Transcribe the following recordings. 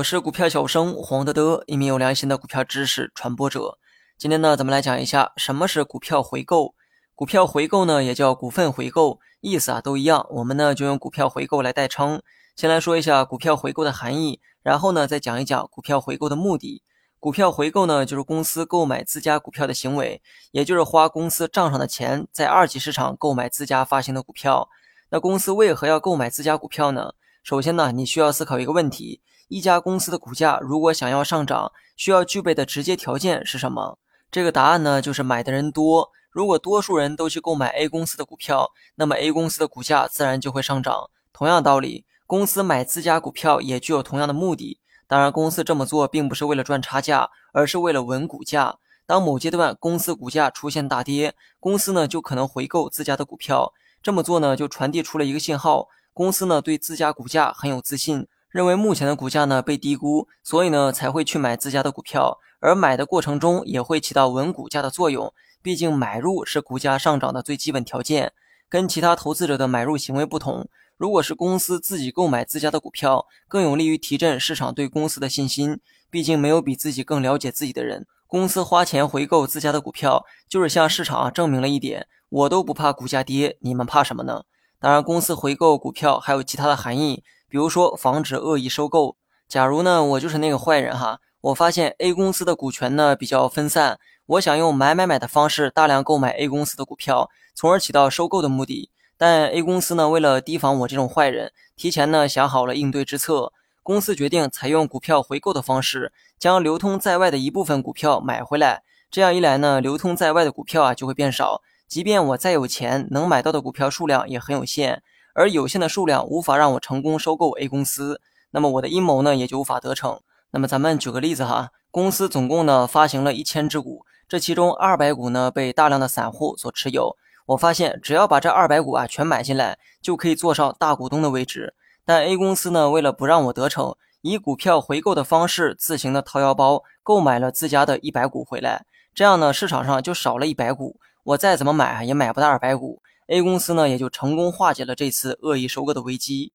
我是股票小生黄德德，一名有良心的股票知识传播者。今天呢，咱们来讲一下什么是股票回购。股票回购呢，也叫股份回购，意思啊都一样。我们呢就用股票回购来代称。先来说一下股票回购的含义，然后呢再讲一讲股票回购的目的。股票回购呢，就是公司购买自家股票的行为，也就是花公司账上的钱，在二级市场购买自家发行的股票。那公司为何要购买自家股票呢？首先呢，你需要思考一个问题。一家公司的股价如果想要上涨，需要具备的直接条件是什么？这个答案呢，就是买的人多。如果多数人都去购买 A 公司的股票，那么 A 公司的股价自然就会上涨。同样道理，公司买自家股票也具有同样的目的。当然，公司这么做并不是为了赚差价，而是为了稳股价。当某阶段公司股价出现大跌，公司呢就可能回购自家的股票。这么做呢，就传递出了一个信号：公司呢对自家股价很有自信。认为目前的股价呢被低估，所以呢才会去买自家的股票，而买的过程中也会起到稳股价的作用。毕竟买入是股价上涨的最基本条件。跟其他投资者的买入行为不同，如果是公司自己购买自家的股票，更有利于提振市场对公司的信心。毕竟没有比自己更了解自己的人。公司花钱回购自家的股票，就是向市场证明了一点：我都不怕股价跌，你们怕什么呢？当然，公司回购股票还有其他的含义。比如说，防止恶意收购。假如呢，我就是那个坏人哈，我发现 A 公司的股权呢比较分散，我想用买买买的方式大量购买 A 公司的股票，从而起到收购的目的。但 A 公司呢，为了提防我这种坏人，提前呢想好了应对之策。公司决定采用股票回购的方式，将流通在外的一部分股票买回来。这样一来呢，流通在外的股票啊就会变少，即便我再有钱，能买到的股票数量也很有限。而有限的数量无法让我成功收购 A 公司，那么我的阴谋呢也就无法得逞。那么咱们举个例子哈，公司总共呢发行了一千只股，这其中二百股呢被大量的散户所持有。我发现只要把这二百股啊全买进来，就可以坐上大股东的位置。但 A 公司呢为了不让我得逞，以股票回购的方式自行的掏腰包购买了自家的一百股回来，这样呢市场上就少了一百股，我再怎么买啊也买不到二百股。A 公司呢，也就成功化解了这次恶意收购的危机。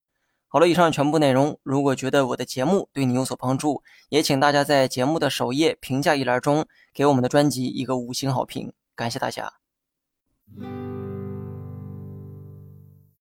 好了，以上全部内容，如果觉得我的节目对你有所帮助，也请大家在节目的首页评价一栏中给我们的专辑一个五星好评，感谢大家。